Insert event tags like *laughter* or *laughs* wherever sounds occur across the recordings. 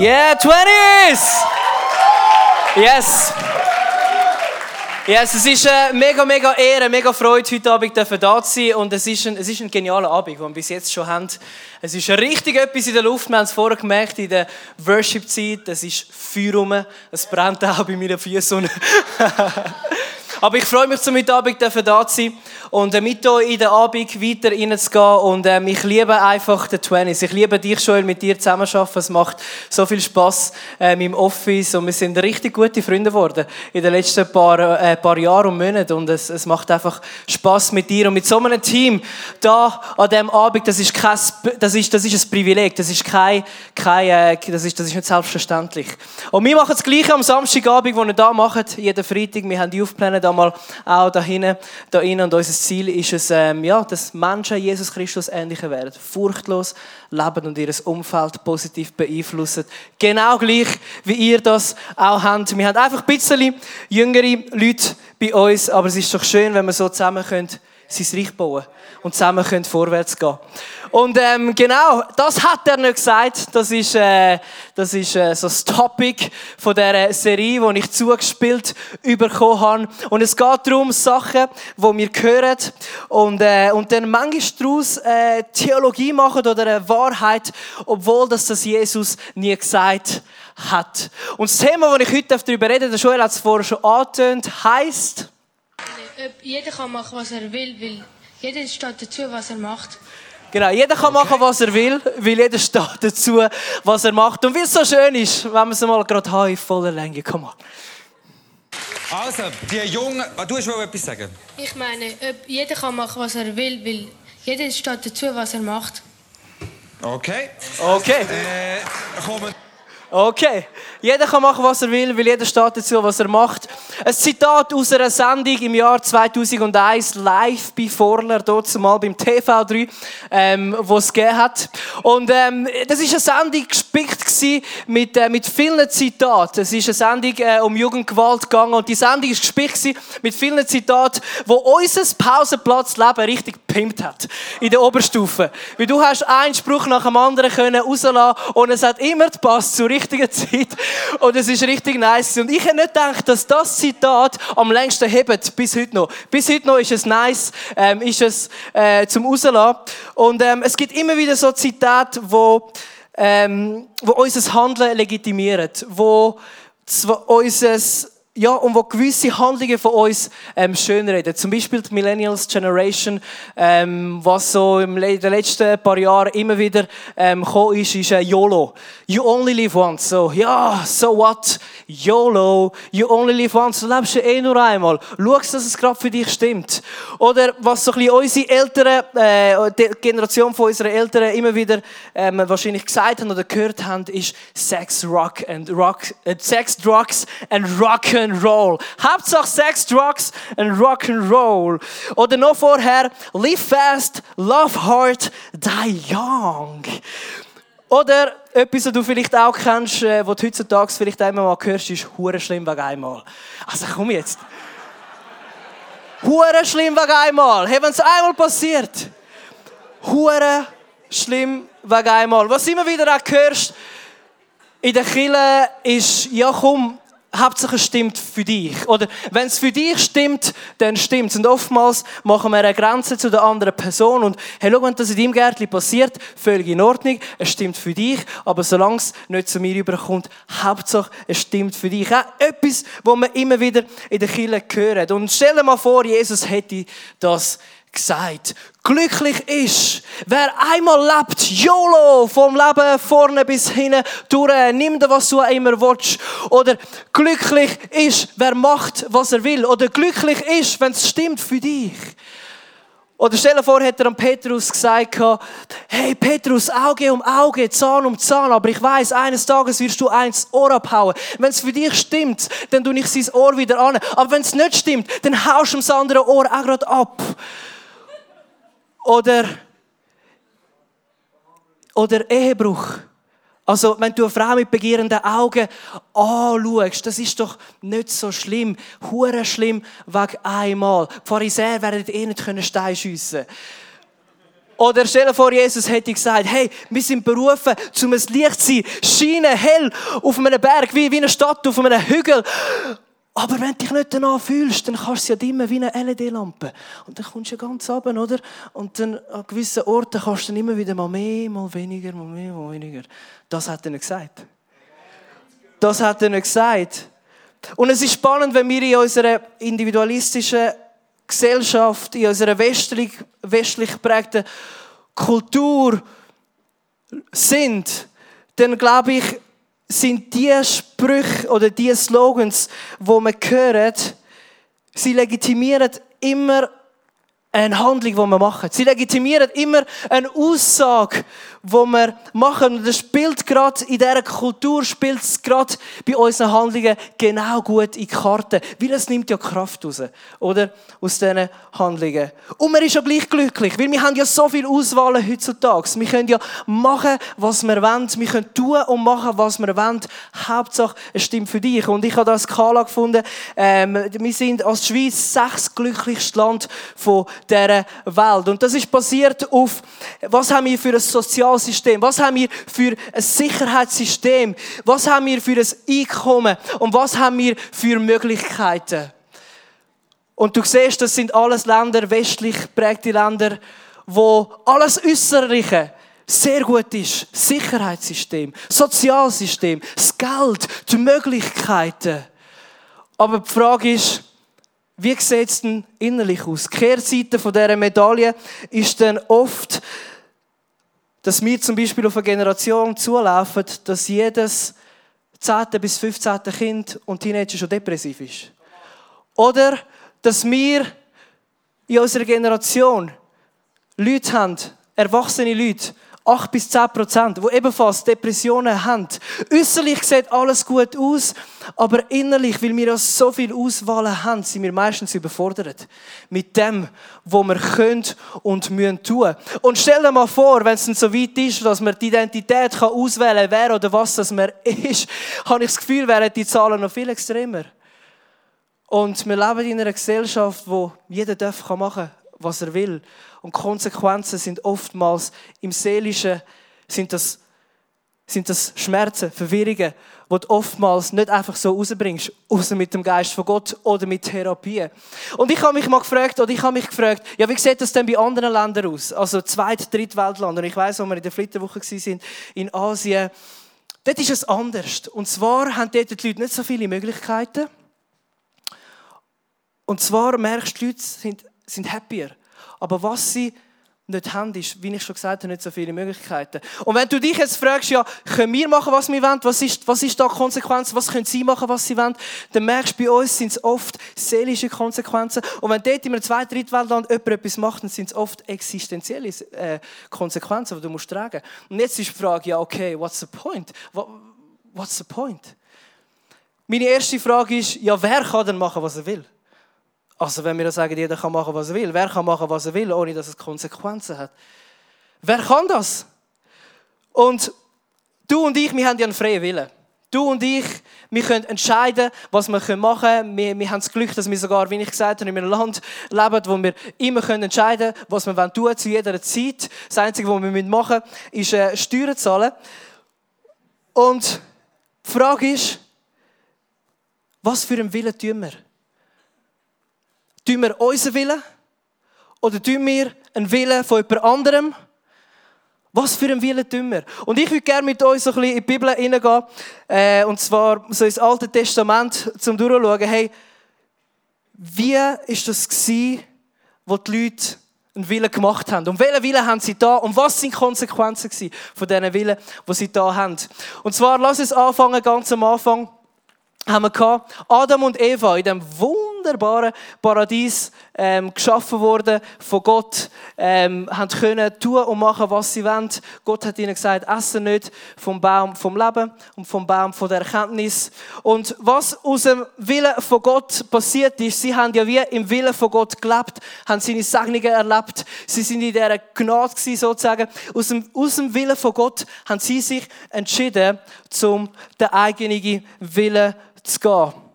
Yeah, 20s! Yes! Yes, es ist eine mega, mega Ehre, mega Freude, heute Abend da zu sein. Und es ist, ein, es ist ein genialer Abend, den wir bis jetzt schon haben. Es ist richtig etwas in der Luft. Wir haben es vorher gemerkt in der Worship-Zeit. Es ist Feuer rum. Es brennt auch bei meinen Füßen. *laughs* Aber ich freue mich, zum Abend da zu sein und äh, mit euch in den Abend weiter reinzugehen. Und ähm, ich liebe einfach den Twenties. Ich liebe dich, Joel, mit dir zusammenzuarbeiten. Es macht so viel Spass ähm, im Office und wir sind richtig gute Freunde geworden in den letzten paar, äh, paar Jahren und Monaten. Und es, es macht einfach Spass mit dir und mit so einem Team da an diesem Abend. Das ist, kein, das ist, das ist ein Privileg. Das ist, kein, kein, äh, das ist, das ist nicht selbstverständlich. Und wir machen das Gleiche am Samstagabend, wo wir da machen, jeden Freitag. Wir haben die aufgeplant einmal auch da hinten, da innen. Und unser Ziel ist es, ähm, ja, dass Menschen Jesus Christus ähnlicher werden. Furchtlos leben und ihr Umfeld positiv beeinflussen. Genau gleich, wie ihr das auch habt. Wir haben einfach ein bisschen jüngere Leute bei uns, aber es ist doch schön, wenn wir so zusammen können, sein Reich bauen und zusammen können vorwärts gehen und ähm, genau, das hat er nicht gesagt. Das ist, äh, das ist äh, so das Topic von der Serie, die ich zugespielt bekommen habe. Und es geht darum, Sachen, die wir hören und, äh, und dann manchmal daraus äh, Theologie machen oder eine Wahrheit, obwohl das, das Jesus nie gesagt hat. Und das Thema, das ich heute darüber rede, der Joel hat es vorher schon angetönt, heisst... Jeder kann machen, was er will, weil jeder steht dazu, was er macht. Genau, jeder kann machen, was er will, weil jeder steht dazu, was er macht. Und wie es so schön ist, wenn man es mal gerade hat, in voller Länge. Komm mal. Also, die Jungen... Du hast wohl etwas sagen? Ich meine, jeder kann machen, was er will, weil jeder steht dazu, was er macht. Okay. Okay. Äh, kommen... Okay. Jeder kann machen, was er will, weil jeder steht dazu, was er macht. Ein Zitat aus einer Sendung im Jahr 2001, live bei Vorler, dort mal beim TV3, ähm, wo es gegeben hat. Und ähm, das ist eine Sendung gespickt mit, äh, mit vielen Zitaten. Es ist eine Sendung äh, um Jugendgewalt gegangen und die Sendung ist gespickt mit vielen Zitaten, wo unser Pausenplatzleben richtig pimpt hat. In der Oberstufe. Weil du hast einen Spruch nach dem anderen können rauslassen und es hat immer gepasst zur richtigen *laughs* Zeit. Und es ist richtig nice. Und ich hätte nicht gedacht, dass das am längsten hebt, bis heute noch. Bis heute noch ist es nice, ähm, ist es äh, zum rauslassen. Und ähm, es gibt immer wieder so Zitate, wo, ähm, wo unser Handeln legitimieren, wo unser ja, und wo gewisse Handlungen von uns ähm, schönreden. Zum Beispiel die Millennials Generation, ähm, was so in den letzten paar Jahren immer wieder ähm, gekommen ist, ist äh, YOLO. You only live once. So, ja, so what? YOLO. You only live once. Du lebst ja eh nur einmal. Schau, dass es gerade für dich stimmt. Oder was so ein bisschen unsere Eltern, äh, die Generation von unseren Eltern immer wieder ähm, wahrscheinlich gesagt haben oder gehört haben, ist Sex, Rock and Rock, äh, Sex, Drugs and Rock and Roll. Hauptsache Sex, Drugs and Rock and Roll. Oder noch vorher, live fast, love hard, die young. Oder etwas, was du vielleicht auch kennst, äh, was du heutzutage vielleicht einmal mal hörst, ist hure schlimm wegen einmal. Also komm jetzt. Hure schlimm wegen einmal. Hey, wenn es einmal passiert. Hure schlimm wegen einmal. Was immer wieder auch hörst in der Kille ist, ja komm, Hauptsache es stimmt für dich. Oder wenn es für dich stimmt, dann stimmt. Und oftmals machen wir eine Grenze zu der anderen Person. Und hey, schau, wenn das in deinem Gärtchen passiert, völlig in Ordnung, es stimmt für dich. Aber solange es nicht zu mir überkommt, Hauptsache es stimmt für dich. Auch etwas, was wir immer wieder in der Kirche hören. Und stell dir mal vor, Jesus hätte das gesagt. Glücklich ist, wer einmal lebt, YOLO, vom Leben vorne bis hinten durch, nimm dir, was du immer willst. Oder glücklich ist, wer macht, was er will. Oder glücklich ist, wenn es stimmt für dich. Oder stell dir vor, hätte er an Petrus gesagt, hey Petrus, Auge um Auge, Zahn um Zahn, aber ich weiß, eines Tages wirst du eins Ohr abhauen. Wenn es für dich stimmt, dann tu ich sein Ohr wieder an. Aber wenn es nicht stimmt, dann haust du das andere Ohr auch gerade ab. Oder, oder Ehebruch. Also, wenn du eine Frau mit begehrenden Augen anschaust, das ist doch nicht so schlimm. Hure schlimm wegen einmal. Die Pharisäer werden eh nicht Stein schiessen oder stell dir vor, Jesus hätte gesagt, hey, wir sind berufen, zum ein Licht zu sein, scheinen hell auf einem Berg, wie, wie eine Stadt auf einem Hügel. Aber wenn du dich nicht danach fühlst, dann kannst du es ja dimmen wie eine LED-Lampe. Und dann kommst du ja ganz runter, oder? Und dann an gewissen Orten kannst du dann immer wieder mal mehr, mal weniger, mal mehr, mal weniger. Das hat er nicht gesagt. Das hat er nicht gesagt. Und es ist spannend, wenn wir in unserer individualistischen Gesellschaft, in unserer westlich, westlich geprägten Kultur sind, dann glaube ich, sind die Sprüche oder die Slogans, wo man hört, sie legitimieren immer eine Handlung, die wir machen. Sie legitimieren immer eine Aussage, die wir machen. Und das spielt gerade in dieser Kultur, spielt es gerade bei unseren Handlungen genau gut in die Karte. Weil es nimmt ja Kraft raus, oder? Aus diesen Handlungen. Und man ist ja gleich glücklich, weil wir haben ja so viel Auswahl heutzutage. Wir können ja machen, was wir wollen. Wir können tun und machen, was wir wollen. Hauptsache, es stimmt für dich. Und ich habe da eine Skala gefunden. Ähm, wir sind als Schweiz sechs glücklichste Land von dieser Welt. Und das ist basiert auf, was haben wir für ein Sozialsystem? Was haben wir für ein Sicherheitssystem? Was haben wir für ein Einkommen? Und was haben wir für Möglichkeiten? Und du siehst, das sind alles Länder, westlich prägte Länder, wo alles Äußerliche sehr gut ist. Sicherheitssystem, Sozialsystem, das Geld, die Möglichkeiten. Aber die Frage ist, wie sieht es denn innerlich aus? Die Kehrseite von dieser Medaille ist dann oft, dass wir zum Beispiel auf eine Generation zulaufen, dass jedes 10. bis 15. Kind und Teenager schon depressiv ist. Oder dass wir in unserer Generation Leute haben, erwachsene Leute, 8 bis 10 Prozent, die ebenfalls Depressionen haben. Äußerlich sieht alles gut aus, aber innerlich, weil wir ja so viel Auswahl haben, sind wir meistens überfordert mit dem, was wir können und müssen tun. Und stell dir mal vor, wenn es dann so weit ist, dass man die Identität kann auswählen kann, wer oder was das man ist, *laughs* habe ich das Gefühl, wären die Zahlen noch viel extremer. Und wir leben in einer Gesellschaft, wo jeder machen darf, was er will. Und Konsequenzen sind oftmals im Seelischen, sind das, sind das Schmerzen, Verwirrungen, die du oftmals nicht einfach so rausbringst, außer mit dem Geist von Gott oder mit Therapie. Und ich habe mich mal gefragt, oder ich habe mich gefragt, ja, wie sieht das denn bei anderen Ländern aus? Also Zweit-, Drittweltländer. Ich weiß, wo wir in der Flitterwoche waren, in Asien, dort ist es anders. Und zwar haben dort die Leute nicht so viele Möglichkeiten. Und zwar merkst du, die Leute sind, sind happier. Aber was sie nicht haben, ist, wie ich schon gesagt habe, nicht so viele Möglichkeiten. Und wenn du dich jetzt fragst, ja, können wir machen, was wir wollen? Was ist, was ist da Konsequenz? Was können sie machen, was sie wollen? Dann merkst du, bei uns sind es oft seelische Konsequenzen. Und wenn dort in einem zweiten, dritten Weltland jemand etwas macht, dann sind es oft existenzielle äh, Konsequenzen, die du musst tragen. Und jetzt ist die Frage, ja, okay, what's the point? What's the point? Meine erste Frage ist, ja, wer kann denn machen, was er will? Also wenn wir da sagen, jeder kann machen, was er will. Wer kann machen, was er will, ohne dass es Konsequenzen hat? Wer kann das? Und du und ich, wir haben ja einen freien Willen. Du und ich, wir können entscheiden, was wir machen können. Wir, wir haben das Glück, dass wir sogar, wie ich gesagt habe, in einem Land leben, wo wir immer können entscheiden können, was wir tun wollen, zu jeder Zeit. Das Einzige, was wir machen müssen, ist äh, Steuern zahlen. Und die Frage ist, was für einen Willen tun wir? Tun wir unseren Willen? Oder tun wir einen Willen von jemand anderem? Was für einen Willen tun wir? Und ich würde gerne mit euch so ein bisschen in die Bibel hineingehen. Äh, und zwar so ins Alte Testament, zum durchschauen, hey, wie ist das gewesen, wo die Leute einen Willen gemacht haben? Und welchen Willen haben sie da? Und was sind die Konsequenzen von diesen Willen, die sie da haben? Und zwar, lass uns anfangen, ganz am Anfang haben wir gehabt, Adam und Eva in dem Wunder wunderbaren Paradies ähm, geschaffen worden von Gott, ähm, haben können tun und machen, was sie wollen. Gott hat ihnen gesagt, essen nicht vom Baum vom Leben und vom Baum von der Erkenntnis. Und was aus dem Willen von Gott passiert ist, sie haben ja wie im Willen von Gott gelebt, haben seine Segnungen erlebt, sie sind in dieser Gnade gewesen, sozusagen. Aus dem, aus dem Willen von Gott haben sie sich entschieden, zum den eigenen Willen zu gehen.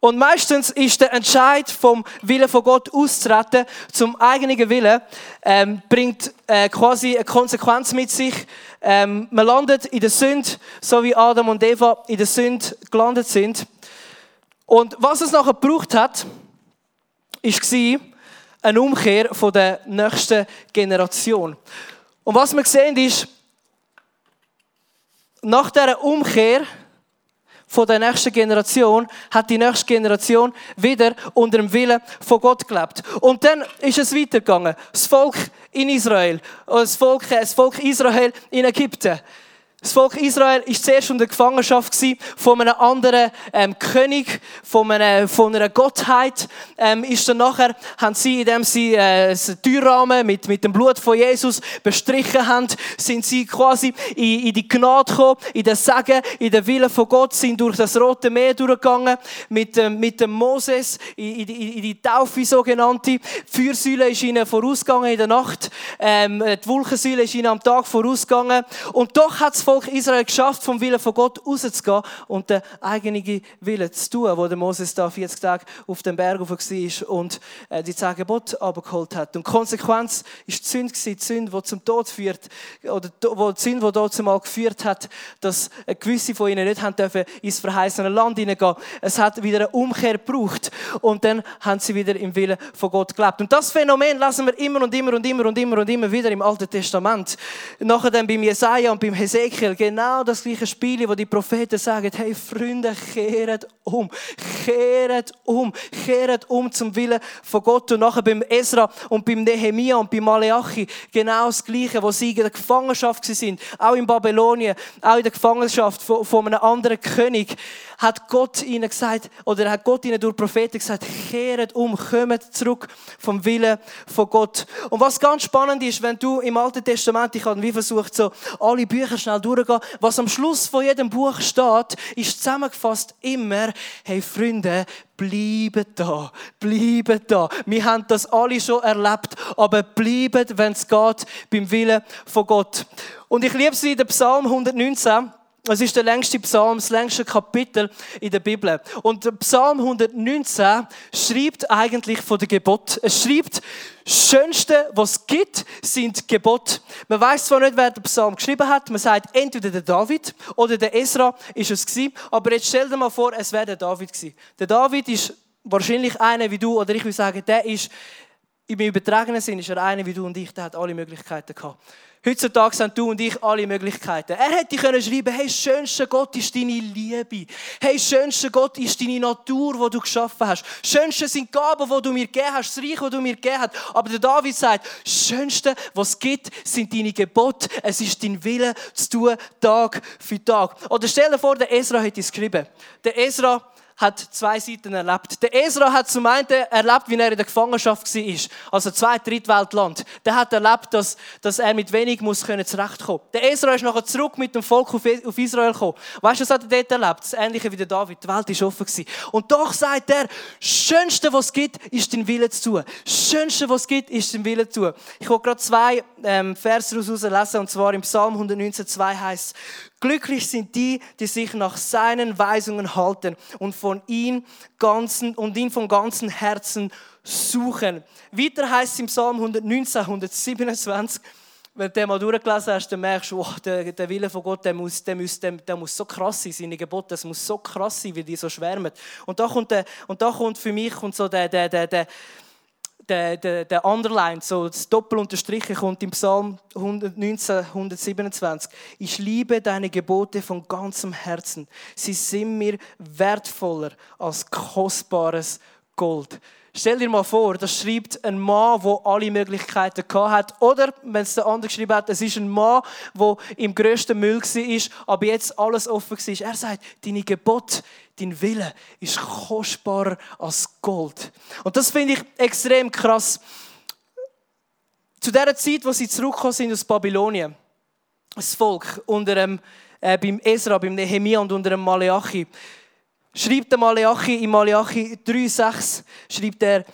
Und meistens ist der Entscheid vom Willen von Gott auszutreten zum eigenen Willen, ähm, bringt äh, quasi eine Konsequenz mit sich. Ähm, man landet in der Sünde, so wie Adam und Eva in der Sünde gelandet sind. Und was es nachher gebraucht hat, war eine Umkehr von der nächsten Generation. Und was wir sehen ist, nach dieser Umkehr von der nächsten Generation hat die nächste Generation wieder unter dem Willen von Gott gelebt. Und dann ist es weitergegangen. Das Volk in Israel, das Volk, das Volk Israel in Ägypten. Das Volk Israel war zuerst unter Gefangenschaft von einem anderen ähm, König, von einer, von einer Gottheit. Ähm, ist dann nachher, haben sie, indem sie äh, einen Türrahmen mit, mit dem Blut von Jesus bestrichen haben, sind sie quasi in, in die Gnade gekommen, in den Segen, in den Willen von Gott, sind durch das Rote Meer durchgegangen, mit, ähm, mit dem Moses, in, in, in die Taufe sogenannte. Die Feuersäule ist ihnen vorausgegangen in der Nacht, ähm, die Wolkensäule ist ihnen am Tag vorausgegangen. Und doch hat Volk Israel geschafft, vom Willen von Gott rauszugehen und den eigenen Willen zu tun, wo der Moses da 40 Tage auf dem Berg war und äh, die zehn Gebote abgeholt hat. Und die Konsequenz ist die Sünde, die Sünde, die zum Tod führt, oder die Sünde, die dort zumal geführt hat, dass gewisse von ihnen nicht haben dürfen ins verheißene Land hineingehen. Es hat wieder eine Umkehr gebraucht und dann haben sie wieder im Willen von Gott gelebt. Und das Phänomen lassen wir immer und immer und immer und immer und immer wieder im Alten Testament. Nachher dann beim Jesaja und beim Hesekiel Ezekiel genau das gleiche Spiel, wo die Propheten sagen, hey Freunde, kehret um, kehret um, kehret um zum Willen von Gott. Und nachher beim Ezra und beim Nehemia und beim Maleachi genau das Gleiche, wo sie in der Gefangenschaft sind, auch in Babylonien, auch in der Gefangenschaft von, von einem anderen König, hat Gott ihnen gesagt, oder hat Gott ihnen durch Propheten gesagt, kehret um, kommt zurück vom Willen von Gott. Und was ganz spannend ist, wenn du im Alten Testament, ich habe wie versucht, so alle Bücher schnell durchgehen, was am Schluss von jedem Buch steht, ist zusammengefasst immer, hey Freunde, bleibt da, bleibt da. Wir haben das alle schon erlebt, aber bleibt, wenn es geht, beim Willen von Gott. Und ich liebe sie in der Psalm 119, es ist der längste Psalm, das längste Kapitel in der Bibel. Und Psalm 119 schreibt eigentlich von der Gebot. Es schreibt, das Schönste, was es gibt, sind Gebote. Man weiß zwar nicht, wer den Psalm geschrieben hat. Man sagt, entweder der David oder der Esra ist es gewesen. Aber jetzt stell dir mal vor, es wäre der David gewesen. Der David ist wahrscheinlich einer wie du, oder ich würde sagen, der ist, im übertragenen Sinn ist er einer wie du und ich, der hat alle Möglichkeiten gehabt. Heutzutage haben du und ich alle Möglichkeiten. Er hätte können schreiben, hey, schönster Gott ist deine Liebe. Hey, schönster Gott ist deine Natur, die du geschaffen hast. Schönste sind die Gaben, die du mir gegeben hast, das Reich, das du mir gegeben hast. Aber der David sagt, schönste, was es gibt, sind deine Gebote. Es ist dein Wille zu tun, Tag für Tag. Oder stell dir vor, der Ezra hätte es geschrieben. Der Ezra hat zwei Seiten erlebt. Der Ezra hat zum einen erlebt, wie er in der Gefangenschaft war, also zwei Drittweltland. Der hat erlebt, dass, dass er mit wenig muss können zurechtkommen. Der Ezra ist nachher zurück mit dem Volk auf Israel gekommen. Weißt du, was hat er dort erlebt? Das Ähnliche wie der David. Die Welt ist offen gewesen. Und doch sagt er, Schönste, was es gibt, ist den Willen zu tun. Schönste, was es gibt, ist den Willen zu tun. Ich will gerade zwei ähm, Verse daraus lesen, und zwar im Psalm 119,2 heißt Glücklich sind die, die sich nach seinen Weisungen halten und von ihm ganzen und ihn von ganzem Herzen suchen. Weiter heißt es im Psalm 119, 127, wenn du den mal durchgelesen hast, dann merkst du, oh, der, der Wille von Gott, der muss, der, muss, der, der muss so krass sein, seine Gebote, das muss so krass sein, wie die so schwärmen. Und da kommt, der, und da kommt für mich kommt so der, der, der, der der, der, der Underline, so das Doppelunterstriche kommt im Psalm 119, 127. Ich liebe deine Gebote von ganzem Herzen. Sie sind mir wertvoller als kostbares Gold. Stell dir mal vor, das schreibt ein Mann, der alle Möglichkeiten hat. Oder, wenn es der andere geschrieben hat, es ist ein Mann, der im grössten Müll war, aber jetzt alles offen war. Er sagt, deine Gebot, dein Wille ist kostbarer als Gold. Und das finde ich extrem krass. Zu der Zeit, wo sie zurückgekommen sind aus Babylonien, das Volk unter dem, äh, beim Esra, beim Nehemiah und unter dem Maleachi, schreibt der Malachi, in Malachi 3,6 schreibt er,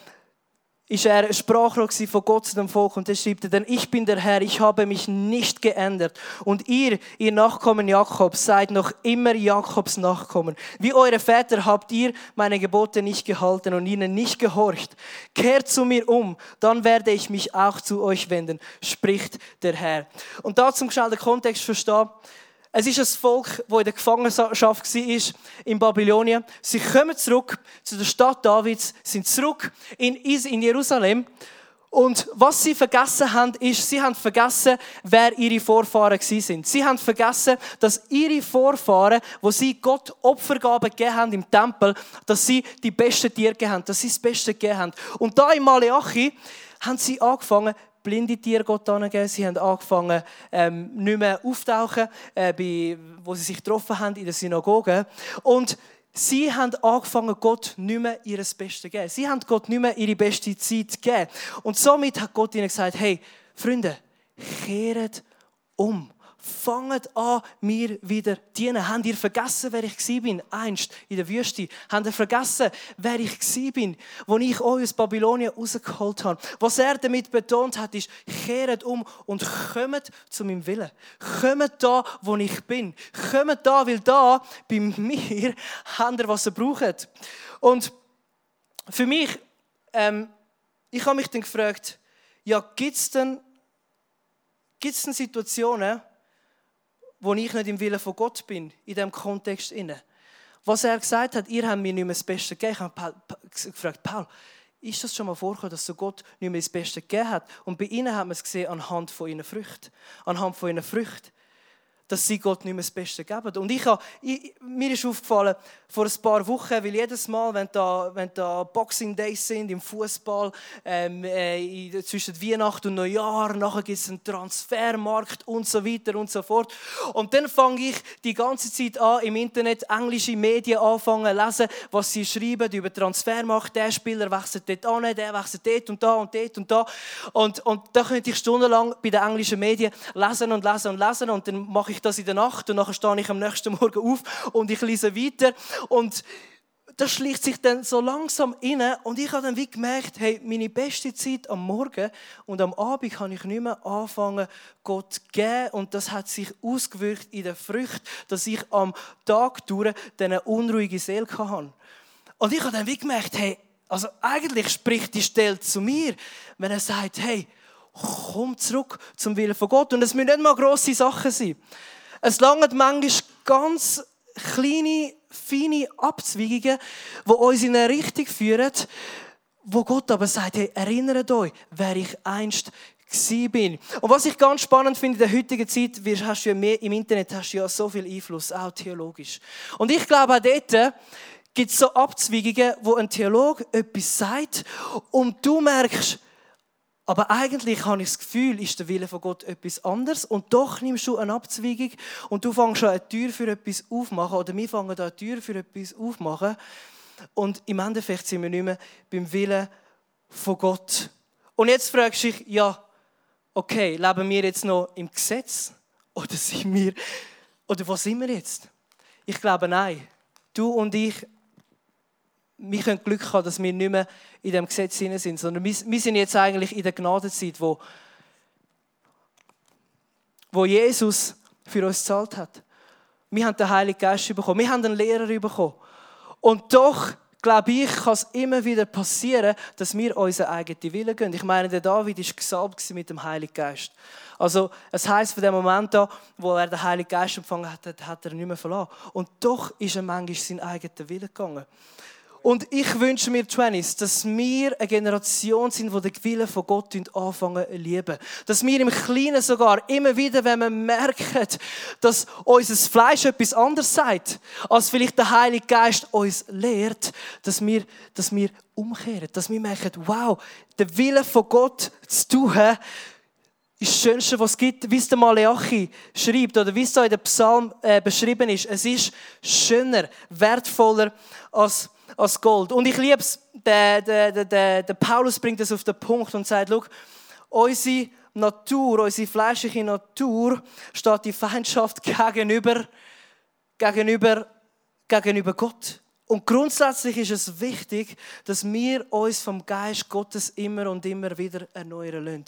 ist er Sprachrohr von Gott zu dem Volk und er schreibt denn ich bin der Herr, ich habe mich nicht geändert und ihr, ihr Nachkommen Jakobs, seid noch immer Jakobs Nachkommen. Wie eure Väter habt ihr meine Gebote nicht gehalten und ihnen nicht gehorcht. Kehrt zu mir um, dann werde ich mich auch zu euch wenden, spricht der Herr. Und da zum schnell den Kontext verstehen, es ist ein Volk, das in der Gefangenschaft war, in Babylonien. Sie kommen zurück zu der Stadt Davids, sind zurück in Jerusalem. Und was sie vergessen haben, ist, sie haben vergessen, wer ihre Vorfahren sind. Sie haben vergessen, dass ihre Vorfahren, wo sie Gott Opfergaben gegeben haben im Tempel, dass sie die besten Tiere gegeben haben, dass sie das Beste gegeben haben. Und da in Malachi haben sie angefangen, blinde Tiere Gott angegeben. Sie haben angefangen, ähm, nicht mehr auftauchen, äh, bei, wo sie sich getroffen haben in der Synagoge. Und sie haben angefangen, Gott nicht mehr ihr Bestes zu geben. Sie haben Gott nicht mehr ihre beste Zeit gegeben. Und somit hat Gott ihnen gesagt, hey, Freunde, kehret um. Fangt an, mir wieder dienen. Habt ihr vergessen, wer ich bin, einst in der Wüste? Habt ihr vergessen, wer ich bin, wo ich euch aus Babylonien rausgeholt habe? Was er damit betont hat, ist, kehret um und kommt zu meinem Willen. Kommt da, wo ich bin. Kommt da, weil da, bei mir, *laughs* habt ihr, was ihr braucht. Und für mich, ähm, ich habe mich dann gefragt, ja, gibt es denn, gibt's denn Situationen, wo ich nicht im Willen von Gott bin, in diesem Kontext. Was er gesagt hat, ihr habt mir nicht mehr das Beste gegeben. Ich habe gefragt, Paul, ist das schon mal vorgekommen, dass Gott nicht mehr das Beste gegeben hat? Und bei ihnen haben wir es gesehen anhand von ihren Früchten. Anhand von ihren Früchten dass sie Gott nicht mehr das Beste geben. Und ich habe, ich, mir ist aufgefallen, vor ein paar Wochen, weil jedes Mal, wenn da, wenn da Boxing Days sind im Fußball, ähm, äh, zwischen Weihnachten und Neujahr, nachher gibt es einen Transfermarkt und so weiter und so fort. Und dann fange ich die ganze Zeit an, im Internet englische Medien anfangen zu lesen, was sie schreiben über Transfermarkt. Der Spieler wechselt dort an, der wechselt dort und da und dort und da. Und, und da könnte ich stundenlang bei den englischen Medien lesen und lesen und lesen und dann mache ich das in der Nacht und dann stehe ich am nächsten Morgen auf und ich lese weiter und das schlicht sich dann so langsam inne und ich habe dann wie gemerkt, hey, meine beste Zeit am Morgen und am Abend kann ich nicht mehr anfangen, Gott zu geben und das hat sich ausgewirkt in der Frucht, dass ich am Tag durch eine unruhige Seele hatte. Und ich habe dann wie gemerkt, hey, also eigentlich spricht die Stelle zu mir, wenn er sagt, hey, komm zurück zum Willen von Gott. Und es müssen nicht mal grosse Sachen sein. Es langt manchmal ganz kleine, feine Abzweigungen, die uns in eine Richtung führen, wo Gott aber sagt, hey, erinnert euch, wer ich einst bin. Und was ich ganz spannend finde in der heutigen Zeit, hast du ja mehr, im Internet hast du ja so viel Einfluss, auch theologisch. Und ich glaube auch dort gibt es so Abzweigungen, wo ein Theologe etwas sagt und du merkst, aber eigentlich habe ich das Gefühl, ist der Wille von Gott etwas anderes. Und doch nimmst du eine Abzweigung und du fängst schon eine Tür für etwas aufmachen. Oder wir fangen da eine Tür für etwas aufmachen. Und im Endeffekt sind wir nicht mehr beim Willen von Gott. Und jetzt fragst du dich, ja, okay, leben wir jetzt noch im Gesetz? Oder sind wir, oder wo sind wir jetzt? Ich glaube, nein. Du und ich wir können Glück haben, dass wir nicht mehr in dem Gesetz sind, sondern wir, wir sind jetzt eigentlich in der Gnadenzeit, wo, wo Jesus für uns gezahlt hat. Wir haben den Heiligen Geist bekommen, wir haben einen Lehrer bekommen. Und doch, glaube ich, kann es immer wieder passieren, dass wir unseren eigenen Willen gehen. Ich meine, der David war gesalbt mit dem Heiligen Geist. Also, es heißt von dem Moment an, wo er den Heiligen Geist empfangen hat, hat er nicht mehr verloren. Und doch ist er manchmal seinen eigenen Willen gegangen. Und ich wünsche mir, Twenties, dass wir eine Generation sind, die den Willen von Gott anfangen zu lieben. Dass wir im Kleinen sogar immer wieder, wenn wir merken, dass unser Fleisch etwas anderes sagt, als vielleicht der Heilige Geist uns lehrt, dass wir, dass wir umkehren. Dass wir merken, wow, der Wille von Gott zu tun, ist das Schönste, was es gibt, wie es der Maleachi schreibt oder wie es da in dem Psalm äh, beschrieben ist. Es ist schöner, wertvoller als als Gold. Und ich liebe es, der, der, der, der Paulus bringt es auf den Punkt und sagt, schau, unsere Natur, unsere fleischliche Natur steht die Feindschaft gegenüber, gegenüber, gegenüber Gott. Und grundsätzlich ist es wichtig, dass wir uns vom Geist Gottes immer und immer wieder erneuern lassen.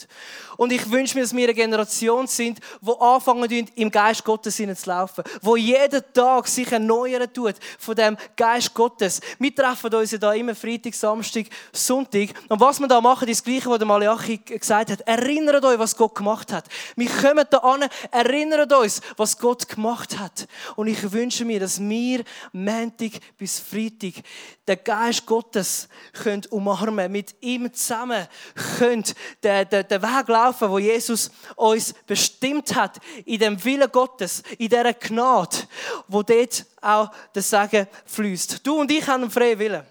Und ich wünsche mir, dass wir eine Generation sind, die anfangen, im Geist Gottes zu laufen. Wo jeden Tag sich erneuern tut von dem Geist Gottes. Wir treffen uns ja da immer Freitag, Samstag, Sonntag. Und was wir da machen, ist das Gleiche, was der Malachi gesagt hat. Erinnert euch, was Gott gemacht hat. Wir kommen da an, erinnert uns, was Gott gemacht hat. Und ich wünsche mir, dass wir Montag bis den Geist Gottes könnt umarmen mit ihm zusammen könnt den, den, den Weg laufen, wo Jesus uns bestimmt hat, in dem Willen Gottes, in dieser Gnade, wo dort auch der Segen fließt. Du und ich haben einen freien Willen.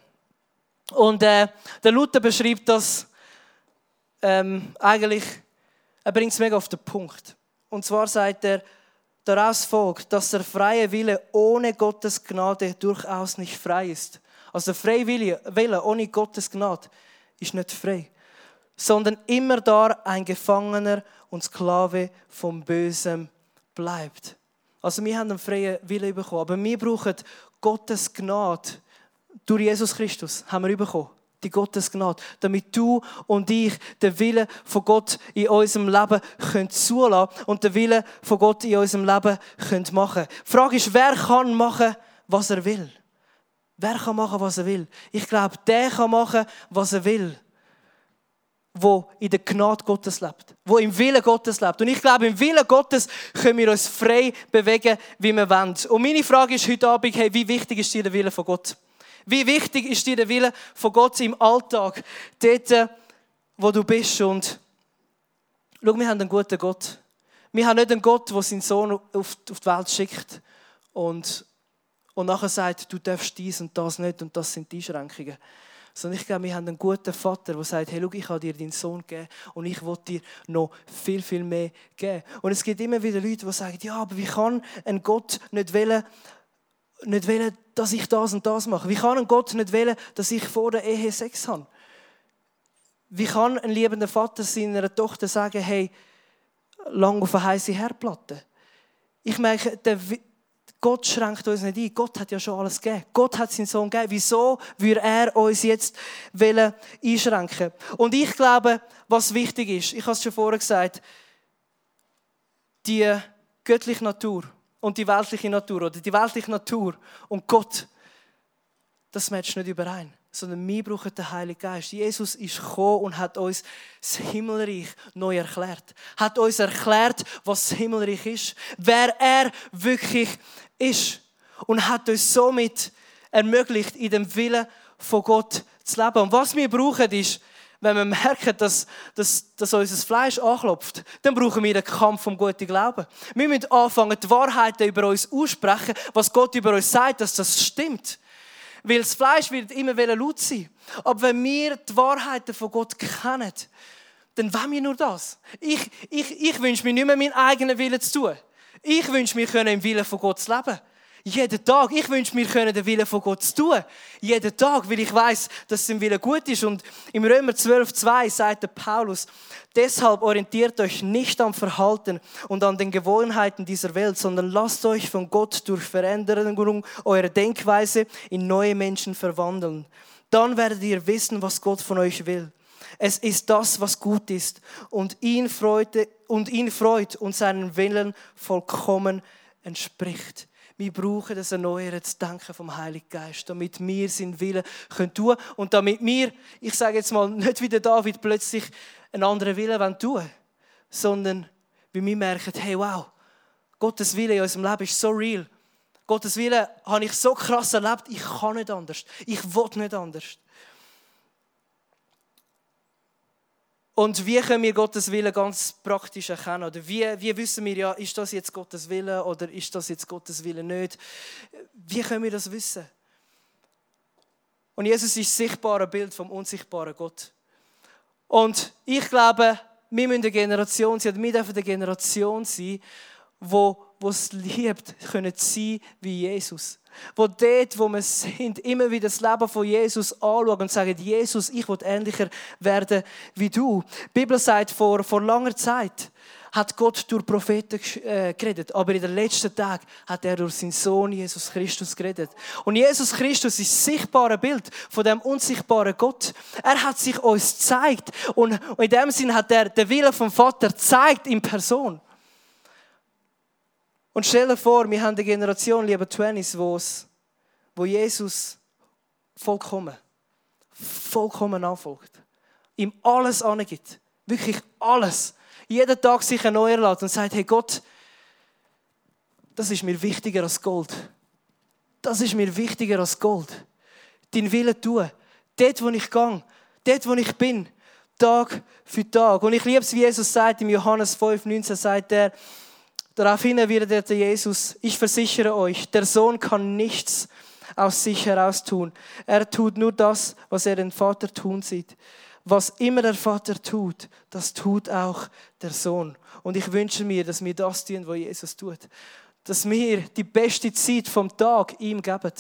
Und äh, der Luther beschreibt das ähm, eigentlich, er bringt es mega auf den Punkt. Und zwar sagt er, Daraus folgt, dass der freie Wille ohne Gottes Gnade durchaus nicht frei ist. Also der freie Wille ohne Gottes Gnade ist nicht frei, sondern immer da ein Gefangener und Sklave vom Bösen bleibt. Also wir haben einen freien Wille bekommen, aber wir brauchen Gottes Gnade durch Jesus Christus haben wir bekommen die Gottesgnade, damit du und ich den Willen von Gott in unserem Leben können zulassen und den Willen von Gott in unserem Leben können machen. Die Frage ist, wer kann machen, was er will? Wer kann machen, was er will? Ich glaube, der kann machen, was er will wo in der Gnade Gottes lebt, wo im Willen Gottes lebt. Und ich glaube, im Willen Gottes können wir uns frei bewegen, wie wir wollen. Und meine Frage ist heute Abend, hey, wie wichtig ist dir der Wille von Gott? Wie wichtig ist dir der Wille von Gott im Alltag, dort, wo du bist? Und schau, wir haben einen guten Gott. Wir haben nicht einen Gott, der seinen Sohn auf die Welt schickt und, und nachher sagt, du darfst dies und das nicht und das sind die Einschränkungen. Sondern ich glaube, wir haben einen guten Vater, der sagt, hey, schau, ich habe dir deinen Sohn gegeben und ich will dir noch viel, viel mehr geben. Und es gibt immer wieder Leute, die sagen, ja, aber wie kann ein Gott nicht wollen, nicht wollen, dass ich das und das mache? Wie kann ein Gott nicht wollen, dass ich vor der Ehe Sex habe? Wie kann ein liebender Vater seiner Tochter sagen, hey, lang auf eine heiße Herdplatte? Ich merke, der, Gott schränkt uns nicht ein. Gott hat ja schon alles gegeben. Gott hat seinen Sohn gegeben. Wieso würde er uns jetzt einschränken? Und ich glaube, was wichtig ist, ich habe es schon vorher gesagt, die göttliche Natur, und die weltliche Natur oder die weltliche Natur und Gott, das matcht nicht überein. Sondern wir brauchen den Heiligen Geist. Jesus ist gekommen und hat uns das Himmelreich neu erklärt. Hat uns erklärt, was das Himmelreich ist. Wer er wirklich ist. Und hat uns somit ermöglicht, in dem Willen von Gott zu leben. Und was wir brauchen, ist wenn wir merken, dass, dass, dass unser Fleisch anklopft, dann brauchen wir den Kampf um guten Glauben. Wir müssen anfangen, die Wahrheiten über uns aussprechen, was Gott über uns sagt, dass das stimmt. Weil das Fleisch wird immer laut sein. Aber wenn wir die Wahrheiten von Gott kennen, dann wollen wir nur das. Ich, ich, ich wünsche mir nicht mehr meinen eigenen Willen zu tun. Ich wünsche mir, im Willen von Gott zu leben. Jeden Tag. Ich wünsche mir, können den Willen von Gott zu tun. Jeden Tag, weil ich weiß, dass sein Wille gut ist. Und im Römer 12,2 sagt der Paulus, deshalb orientiert euch nicht am Verhalten und an den Gewohnheiten dieser Welt, sondern lasst euch von Gott durch Veränderung eurer Denkweise in neue Menschen verwandeln. Dann werdet ihr wissen, was Gott von euch will. Es ist das, was gut ist und ihn freut und, ihn freut und seinen Willen vollkommen entspricht. Wir brauchen das erneuerte Denken vom Heiligen Geist, damit wir seinen Willen können tun und damit wir, ich sage jetzt mal, nicht wie der David plötzlich einen anderen Willen tun wollen, sondern wie wir merken, hey wow, Gottes Wille in unserem Leben ist so real. Gottes Wille habe ich so krass erlebt, ich kann nicht anders. Ich will nicht anders. Und wie können wir Gottes Wille ganz praktisch erkennen? Oder wie, wie wissen wir ja, ist das jetzt Gottes Wille oder ist das jetzt Gottes Wille nicht? Wie können wir das wissen? Und Jesus ist das sichtbare Bild vom unsichtbaren Gott. Und ich glaube, wir müssen eine Generation sein, wir dürfen eine Generation sein, wo, es liebt, können sein wie Jesus. Wo dort, wo wir sind, immer wieder das Leben von Jesus anschauen und sagen, Jesus, ich will ähnlicher werden wie du. Die Bibel sagt, vor, vor langer Zeit hat Gott durch Propheten äh, geredet, aber in den letzten Tagen hat er durch seinen Sohn Jesus Christus geredet. Und Jesus Christus ist das sichtbare Bild von dem unsichtbaren Gott. Er hat sich uns gezeigt und in dem Sinn hat er den Willen vom Vater gezeigt in Person. Und stell dir vor, wir haben eine Generation, liebe Twenties, wo Jesus vollkommen, vollkommen nachfolgt. Ihm alles angibt. Wirklich alles. Jeden Tag sich erneuern lässt und sagt, hey Gott, das ist mir wichtiger als Gold. Das ist mir wichtiger als Gold. Dein Wille tun. Dort, wo ich gehe, dort, wo ich bin, Tag für Tag. Und ich liebe es, wie Jesus sagt, im Johannes 5, 19 sagt er, Daraufhin erwiderte Jesus, ich versichere euch, der Sohn kann nichts aus sich heraus tun. Er tut nur das, was er den Vater tun sieht. Was immer der Vater tut, das tut auch der Sohn. Und ich wünsche mir, dass wir das tun, was Jesus tut. Dass wir die beste Zeit vom Tag ihm geben.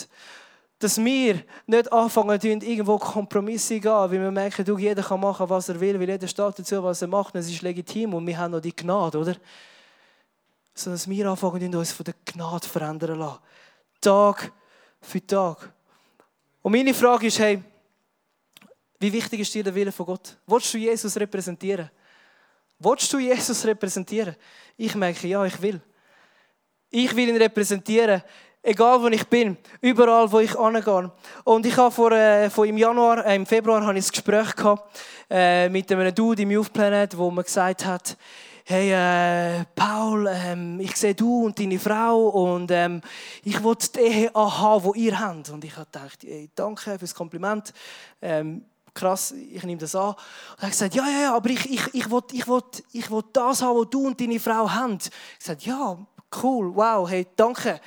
Dass wir nicht anfangen, irgendwo Kompromisse gehen, weil wir merken, du, jeder kann machen, was er will, weil jeder steht dazu, was er macht. Es ist legitim und wir haben noch die Gnade, oder? Sondern dass wir anfangen, uns von der Gnade verändern lassen. Tag für Tag. Und meine Frage ist, hey, wie wichtig ist dir der Wille von Gott? Wolltest du Jesus repräsentieren? Wolltest du Jesus repräsentieren? Ich merke, ja, ich will. Ich will ihn repräsentieren, egal wo ich bin, überall wo ich angehe. Und ich habe vor, äh, vor im Januar, äh, im Februar, habe ich ein Gespräch gehabt äh, mit einem Dude im Youth Planet, wo mir gesagt hat, hey äh, Paul, ähm, ich sehe du und deine Frau und ähm, ich will die Ehe haben, die ihr habt. Und ich gedacht, hey, danke für das Kompliment. Ähm, krass, ich nehme das an. Und er hat gesagt, ja, ja, ja, aber ich, ich, ich, will, ich, will, ich will das haben, was du und deine Frau habt. Ich habe gesagt, ja, cool, wow, hey, danke.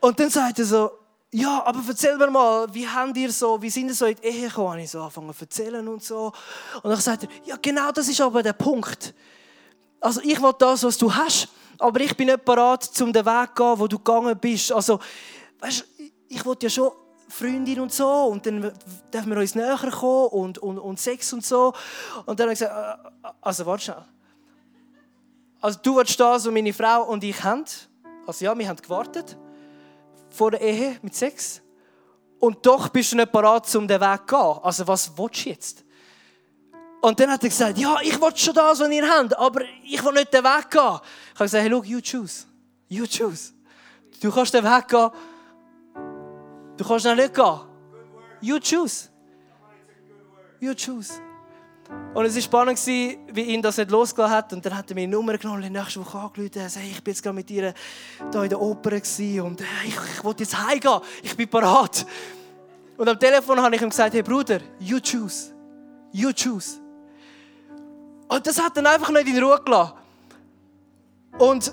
Und dann sagt er so, ja, aber erzähl mir mal, wie habt ihr so, wie sind ihr so in die Ehe gekommen? Ich so angefangen zu erzählen und so. Und dann sagt er, ja genau das ist aber der Punkt. Also ich will das, was du hast, aber ich bin nicht bereit, um den Weg zu gehen, wo du gegangen bist. Also, weißt ich will ja schon Freundin und so und dann dürfen wir uns näher kommen und, und, und Sex und so. Und dann habe ich gesagt, äh, also warte schnell. Also du willst das, was meine Frau und ich haben. Also ja, wir haben gewartet vor der Ehe mit Sex. Und doch bist du nicht bereit, um den Weg zu gehen. Also was willst du jetzt? Und dann hat er gesagt, ja, ich will schon das, was ihr habt, aber ich will nicht den Weg gehen. Ich habe gesagt, hey, look, you choose. You choose. Du kannst den Weg gehen. Du kannst nicht gehen. You choose. You choose. Und es war spannend, wie ihn das nicht losgelassen hat. Und dann hat er mir eine Nummer genommen und nächste Woche angerufen. Er sagte, ich bin jetzt mit ihr da in der Oper und ich, ich wollte jetzt heimgehen. Ich bin parat. Und am Telefon habe ich ihm gesagt, hey Bruder, you choose. You choose. Und das hat er einfach nicht in Ruhe gelassen. Und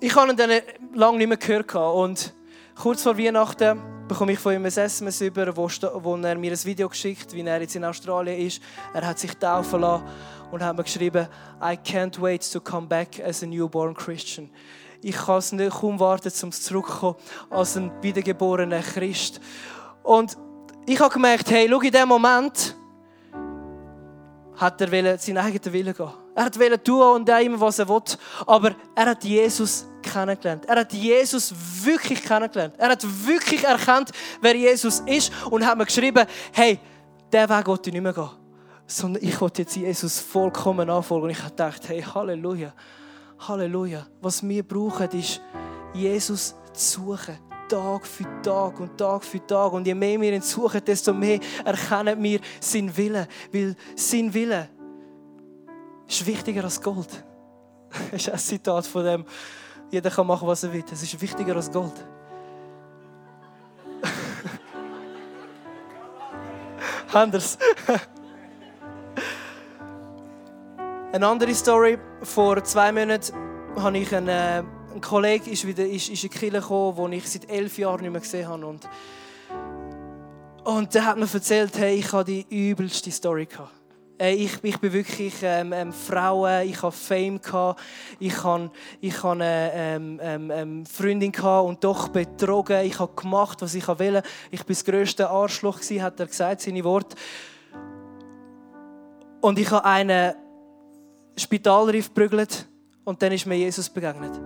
ich habe ihn dann lange nicht mehr gehört. Und kurz vor Weihnachten bekomme ich von ihm ein SMS über, wo, wo er mir ein Video geschickt, wie er jetzt in Australien ist. Er hat sich taufen lassen und hat mir geschrieben, I can't wait to come back as a newborn Christian. Ich kann es nicht kaum warten, um zurückzukommen als ein wiedergeborener Christ. Und ich habe gemerkt, hey, schau, in dem Moment hat er seinen eigenen Willen gehen. Er hat wollte tun und immer, was er will. Aber er hat Jesus kennengelernt. Er hat Jesus wirklich kennengelernt. Er hat wirklich erkannt, wer Jesus ist und hat mir geschrieben, hey, der Weg will ich nicht mehr gehen. Sondern ich will jetzt Jesus vollkommen nachfolgen. Und ich habe gedacht, hey, Halleluja. Halleluja. Was wir brauchen, ist, Jesus zu suchen. Tag für Tag und Tag für Tag. Und je mehr wir ihn suchen, desto mehr erkennen wir seinen Willen. Weil sein Wille ist wichtiger als Gold. *laughs* Das ist ein Zitat von dem Jeder kann machen, was er will. Es ist wichtiger als Gold. *laughs* Anders. *laughs* Eine andere Story. Vor zwei Monaten habe ich einen, äh, ein Kollege ist wieder ist, ist in die Kirche gekommen, den ich seit elf Jahren nicht mehr gesehen habe. Und, und der hat mir erzählt, hey, ich habe die übelste Story gehabt. Ich, ich bin wirklich ähm, ähm, Frauen, ich habe Fame gehabt, ich habe ich hab eine ähm, ähm, ähm, Freundin gehabt und doch betrogen. Ich habe gemacht, was ich wollte. Ich war das grösste Arschloch gewesen, hat er gesagt, seine Worte. Und ich habe einen Spitalriff geprügelt und dann ist mir Jesus begegnet.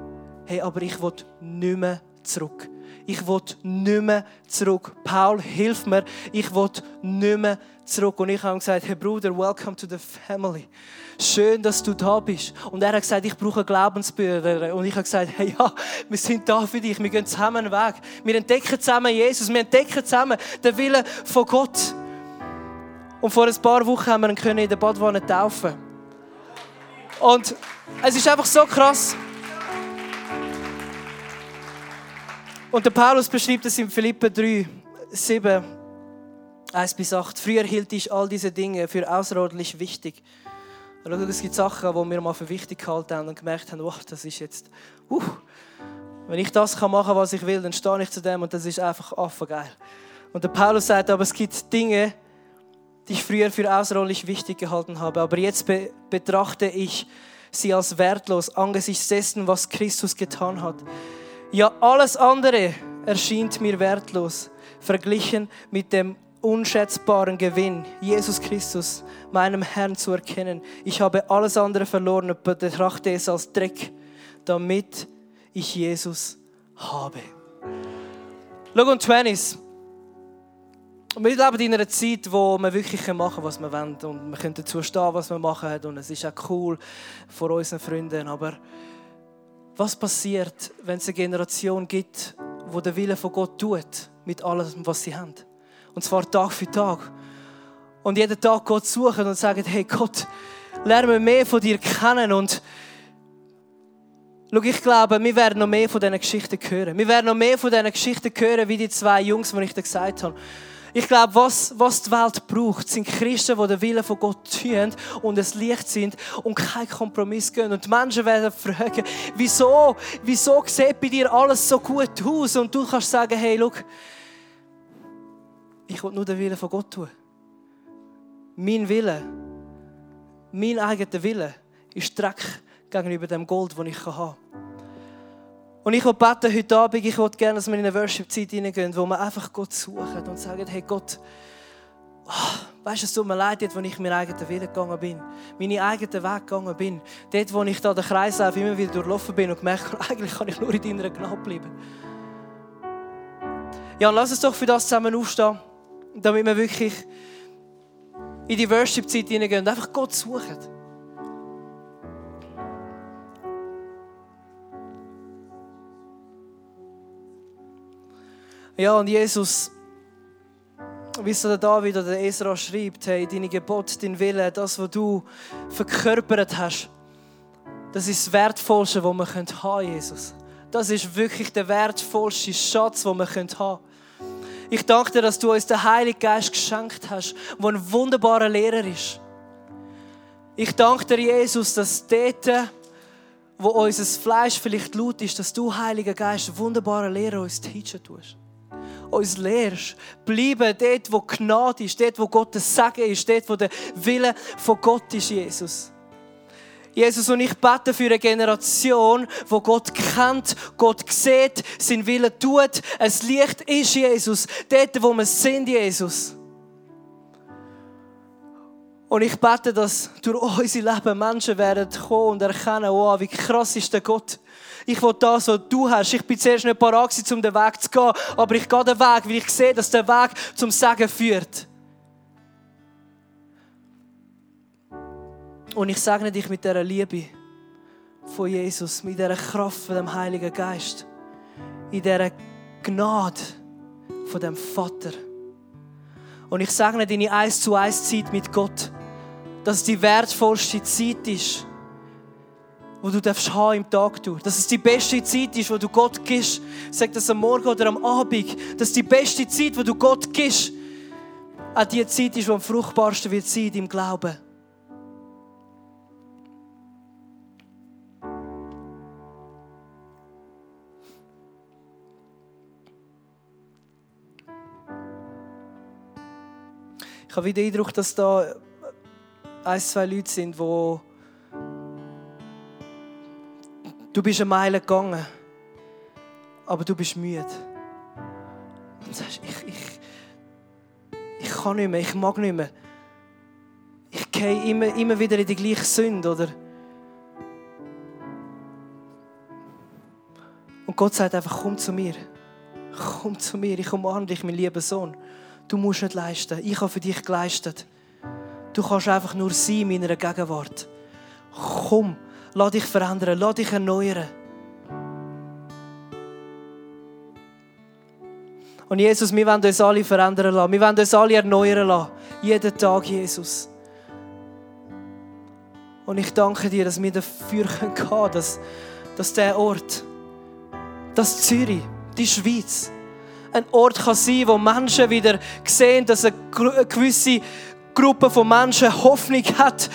Hey, aber ich will nicht mehr zurück. Ich will nicht mehr zurück. Paul, hilf mir. Ich will nicht mehr zurück. Und ich habe gesagt, hey Bruder, welcome to the family. Schön, dass du da bist. Und er hat gesagt, ich brauche Glaubensbrüder. Und ich habe gesagt, hey ja, wir sind da für dich. Wir gehen zusammen weg. Wir entdecken zusammen Jesus. Wir entdecken zusammen den Willen von Gott. Und vor ein paar Wochen haben wir ihn in der Badwanne taufen. Und es ist einfach so krass. Und der Paulus beschreibt es in Philippe 3, 7, 1 bis 8. Früher hielt ich all diese Dinge für außerordentlich wichtig. Und es gibt Sachen, die wir mal für wichtig gehalten haben und gemerkt haben, wow, das ist jetzt, uh, wenn ich das kann machen, was ich will, dann stehe ich zu dem und das ist einfach affengeil. Und der Paulus sagt, aber es gibt Dinge, die ich früher für außerordentlich wichtig gehalten habe, aber jetzt be betrachte ich sie als wertlos angesichts dessen, was Christus getan hat. Ja, alles andere erscheint mir wertlos, verglichen mit dem unschätzbaren Gewinn, Jesus Christus, meinem Herrn zu erkennen. Ich habe alles andere verloren und betrachte es als Dreck, damit ich Jesus habe. Schau, und Twenties. wir leben in einer Zeit, wo wir wirklich machen können, was wir wollen. Und wir können dazu stehen, was wir machen. Und es ist auch cool vor unseren Freunden. Aber was passiert, wenn es eine Generation gibt, wo der Wille von Gott tut, mit allem, was sie haben? Und zwar Tag für Tag. Und jeden Tag Gott suchen und sagen, hey Gott, lernen wir mehr von dir kennen und Schau, ich glaube, wir werden noch mehr von diesen Geschichten hören. Wir werden noch mehr von diesen Geschichten hören, wie die zwei Jungs, die ich dir gesagt habe. Ich glaube, was, was die Welt braucht, sind Christen, die den Willen von Gott tun und es Licht sind und keinen Kompromiss gehen. Und die Menschen werden fragen, wieso, wieso sieht bei dir alles so gut aus? Und du kannst sagen, hey, schau, ich will nur den Willen von Gott tun. Mein Wille, mein eigener Wille ist Dreck gegenüber dem Gold, das ich haben kann. Und ich will beten heute Abend, ich will gerne, dass wir in eine Worship-Zeit hineingehen, wo wir einfach Gott suchen und sagen, hey Gott, oh, weißt du, es tut mir leid, dort, wo ich meinen eigenen Willen gegangen bin, meinen eigenen Weg gegangen bin, dort, wo ich da den Kreislauf immer wieder durchlaufen bin und gemerkt habe, *laughs* eigentlich kann ich nur in deiner Gnade bleiben. Ja, lass uns doch für das zusammen aufstehen, damit wir wirklich in die Worship-Zeit hineingehen und einfach Gott suchen. Ja, und Jesus, wie es der David oder der Esra schreibt, hey, deine Gebot, dein Wille, das, was du verkörpert hast, das ist das Wertvollste, was wir haben können, Jesus. Das ist wirklich der wertvollste Schatz, den wir haben können. Ich danke dir, dass du uns den Heiligen Geist geschenkt hast, der ein wunderbarer Lehrer ist. Ich danke dir, Jesus, dass dort, wo unser Fleisch vielleicht laut ist, dass du, Heiliger Geist, ein wunderbarer Lehrer uns teachen tust uns lehrst. Bleiben dort, wo Gnade ist, dort, wo Gottes Segen ist, dort, wo der Wille von Gott ist, Jesus. Jesus, und ich bete für eine Generation, wo Gott kennt, Gott sieht, sein Wille tut. Es Licht ist, Jesus, dort, wo wir sind, Jesus. Und ich bete, dass durch unser Leben Menschen werden kommen und erkennen, wow, wie krass ist der Gott. Ich will das, was du hast. Ich bin zuerst nicht parat um den Weg zu gehen, aber ich gehe den Weg, weil ich sehe, dass der Weg zum Segen führt. Und ich segne dich mit dieser Liebe von Jesus, mit dieser Kraft von dem Heiligen Geist, in dieser Gnade von dem Vater. Und ich segne deine eins zu eins Zeit mit Gott, dass es die wertvollste Zeit ist wo du darfst haben im Tag durch. Dass es die beste Zeit ist, wo du Gott gibst. Sag das am Morgen oder am Abend. Dass die beste Zeit, wo du Gott gibst, auch die Zeit ist, die am fruchtbarsten wird sein im Glauben. Ich habe wieder den Eindruck, dass da ein, zwei Leute sind, wo du bist eine Meile gegangen, aber du bist müde. Und sagst, ich, ich, ich kann nicht mehr, ich mag nicht mehr. Ich gehe immer, immer wieder in die gleiche Sünde, oder? Und Gott sagt einfach, komm zu mir. Komm zu mir, ich umarme dich, mein lieber Sohn. Du musst nicht leisten. Ich habe für dich geleistet. Du kannst einfach nur sein in meiner Gegenwart. Komm, lass dich verändern, lass dich erneuern. Und Jesus, wir wollen uns alle verändern lassen. Wir wollen uns alle erneuern lassen. Jeden Tag, Jesus. Und ich danke dir, dass wir dafür gehen können, dass, dass der Ort, dass Zürich, die Schweiz, ein Ort kann sein, wo Menschen wieder sehen, dass eine gewisse Gruppe von Menschen Hoffnung hat,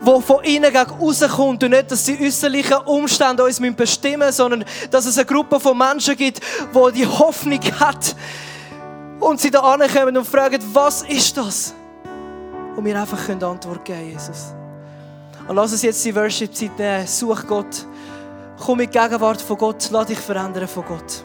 wo von innen rauskommt und nicht, dass die äußerlichen Umstände uns bestimmen müssen, sondern dass es eine Gruppe von Menschen gibt, wo die Hoffnung hat und sie da ankommen und fragen, was ist das? Und wir einfach können Antwort geben, Jesus. Und lass uns jetzt die Worship-Zeit nehmen. Such Gott. Komm die Gegenwart von Gott. Lass dich verändern von Gott.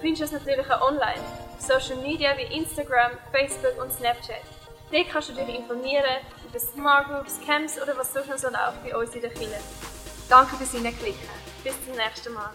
Du findest uns natürlich auch online, auf Social Media wie Instagram, Facebook und Snapchat. Dort kannst du dich informieren über Smart Groups, Camps oder was sonst noch so läuft bei uns in der Kirche. Danke fürs Hineinklicken. Bis zum nächsten Mal.